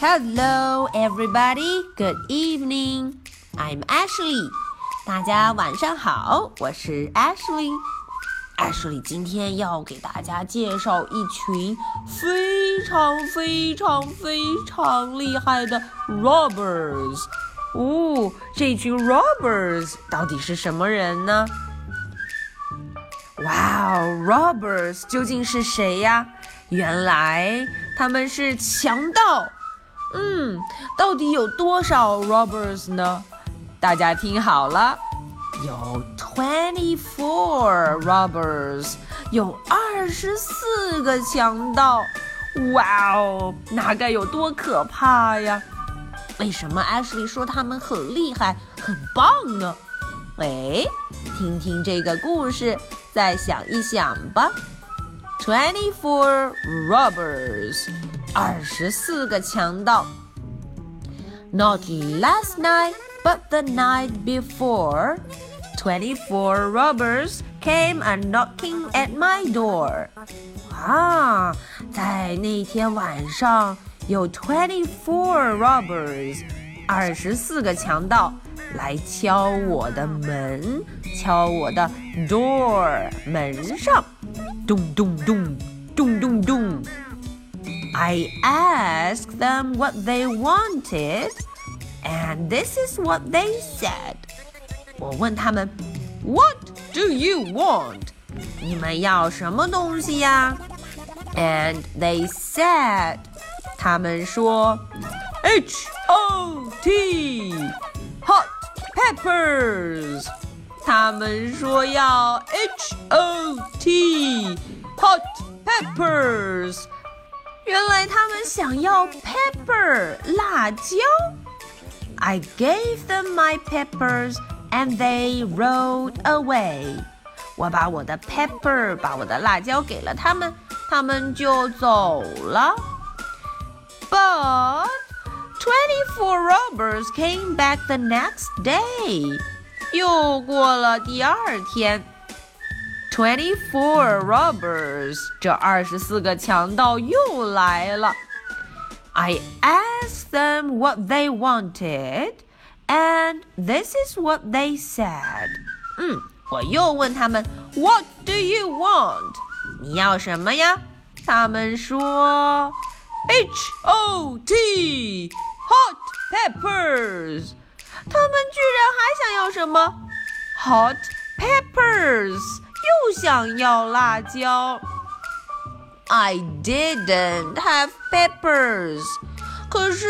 Hello, everybody. Good evening. I'm Ashley. 大家晚上好，我是 Ashley。Ashley 今天要给大家介绍一群非常非常非常厉害的 robbers。哦，这群 robbers 到底是什么人呢？哇哦，robbers 究竟是谁呀？原来他们是强盗。嗯，到底有多少 robbers 呢？大家听好了，有 twenty four robbers，有二十四个强盗。哇哦，那该有多可怕呀！为什么 Ashley 说他们很厉害、很棒呢？喂，听听这个故事。再想一想吧，twenty-four robbers，二十四个强盗。Not last night, but the night before, twenty-four robbers came a knocking at my door. 啊，在那天晚上有 twenty-four robbers，二十四个强盗。来敲我的门，敲我的 door 门上，咚咚咚，咚咚咚。 I asked them what they wanted, and this is what they said. 我问他们，What do you want? 你们要什么东西呀？And they said，他们说，H O T hot。Peppers，他们说要 H O T hot peppers。 原来他们想要 pepper 辣椒。I gave them my peppers and they rode away。我把我的 pepper 把我的辣椒给了他们，他们就走了。But Twenty-four robbers came back the next day. 又过了第二天 ，Twenty-four robbers，这二十四个强盗又来了。I asked them what they wanted, and this is what they said. 嗯，我又问他们，What do you want？你要什么呀？他们说，H O T。Hot peppers，他们居然还想要什么？Hot peppers， 又想要辣椒。I didn't have peppers，可是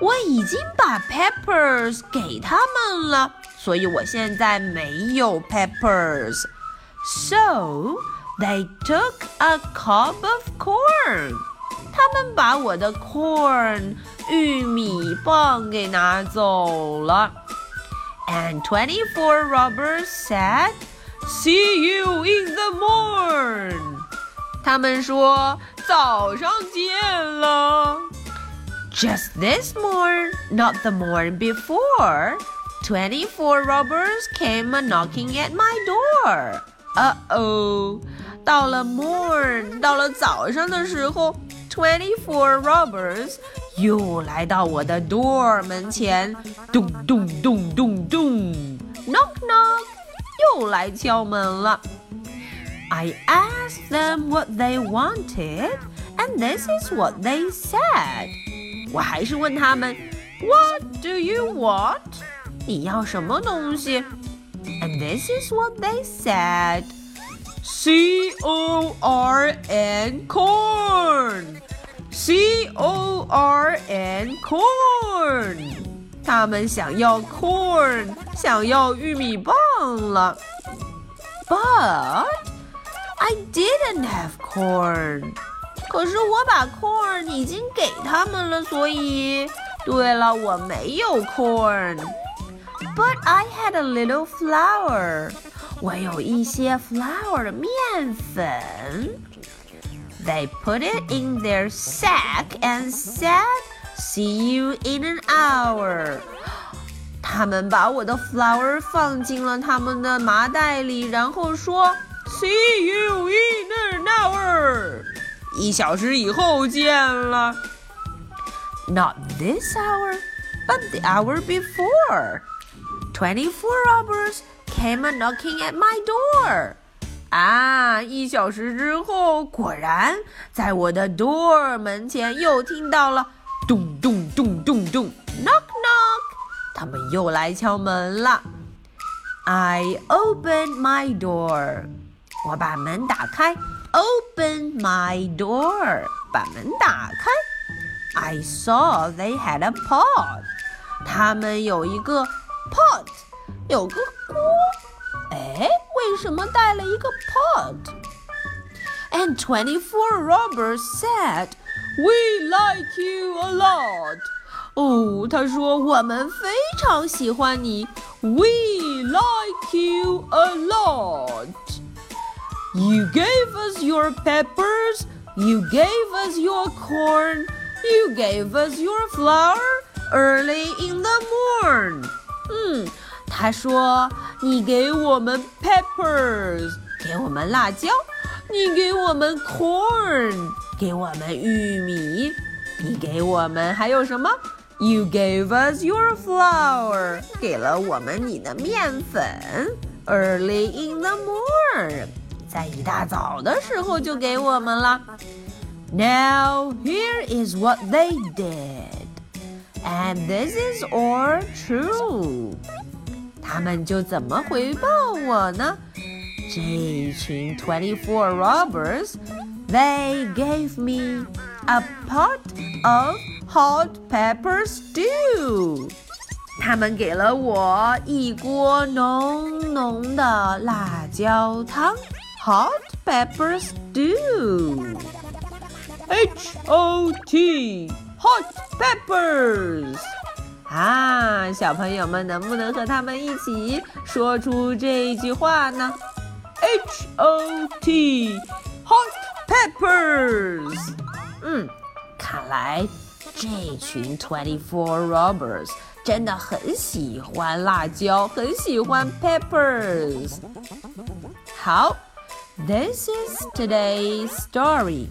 我已经把 peppers 给他们了，所以我现在没有 peppers。So they took a cob of corn，他们把我的 corn。玉米棒给拿走了。And twenty-four robbers said, "See you in the morn." 他们说早上见了。Just this morn, not the morn before. Twenty-four robbers came a knocking at my door. Uh oh. 到了 morn，到了早上的时候，twenty-four robbers 又来到我的 door 门前，咚咚咚咚咚，knock knock， 又来敲门了。I asked them what they wanted, and this is what they said。我还是问他们，What do you want？你要什么东西？And this is what they said。C O R N corn。C O R N corn，他们想要 corn， 想要玉米棒了。But I didn't have corn，可是我把 corn 已经给他们了，所以，对了，我没有 corn。But I had a little flour，我有一些 flour 的面粉。They put it in their sack and said, "See you in an hour." 他们把我的 flour 放进了他们的麻袋里，然后说 “See you in an hour”，一小时以后见了。Not this hour, but the hour before. Twenty-four robbers came a knocking at my door. Ah, 啊！一小时之后，果然在我的 door 门前又听到了咚咚。们又来敲门了。I opened my door，我把门打开。Open my door，把门打开。I saw they had a pot，他们有一个 pot，有个锅。哎，为什么带了一个 pot？And twenty-four robbers said, "We like you a lot." 哦，他说我们非常喜欢你。We like you a lot. You gave us your peppers. You gave us your corn. You gave us your flour early in the morn. 嗯。他说：“你给我们 peppers，给我们辣椒；你给我们 corn，给我们玉米；你给我们还有什么 ？You gave us your flour，给了我们你的面粉。Early in the morning，在一大早的时候就给我们了。Now here is what they did，and this is all true。”他们就怎么回报我呢？这群 twenty four robbers, they gave me a pot of hot pepper stew. 他们给了我一锅浓浓的辣椒汤，hot pepper stew. H O T, hot peppers. 啊，小朋友们能不能和他们一起说出这句话呢？H O T hot peppers。嗯，看来这群 twenty four robbers 真的很喜欢辣椒，很喜欢 peppers。好，This is today's story。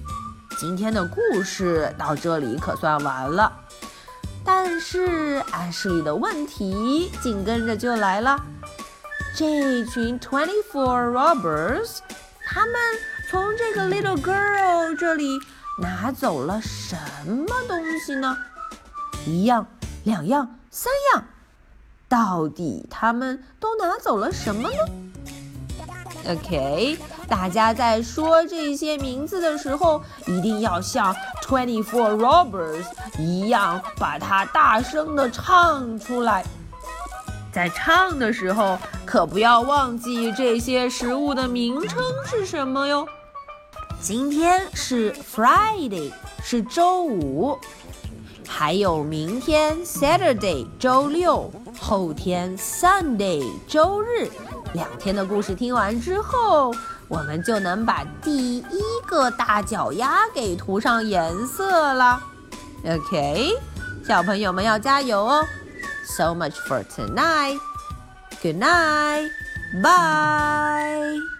今天的故事到这里可算完了。但是暗示里的问题紧跟着就来了。这群 twenty four robbers，他们从这个 little girl 这里拿走了什么东西呢？一样、两样、三样，到底他们都拿走了什么呢？OK，大家在说这些名字的时候，一定要像 Twenty Four Robbers 一样，把它大声的唱出来。在唱的时候，可不要忘记这些食物的名称是什么哟。今天是 Friday，是周五，还有明天 Saturday，周六，后天 Sunday，周日。两天的故事听完之后，我们就能把第一个大脚丫给涂上颜色了。OK，小朋友们要加油哦！So much for tonight. Good night. Bye.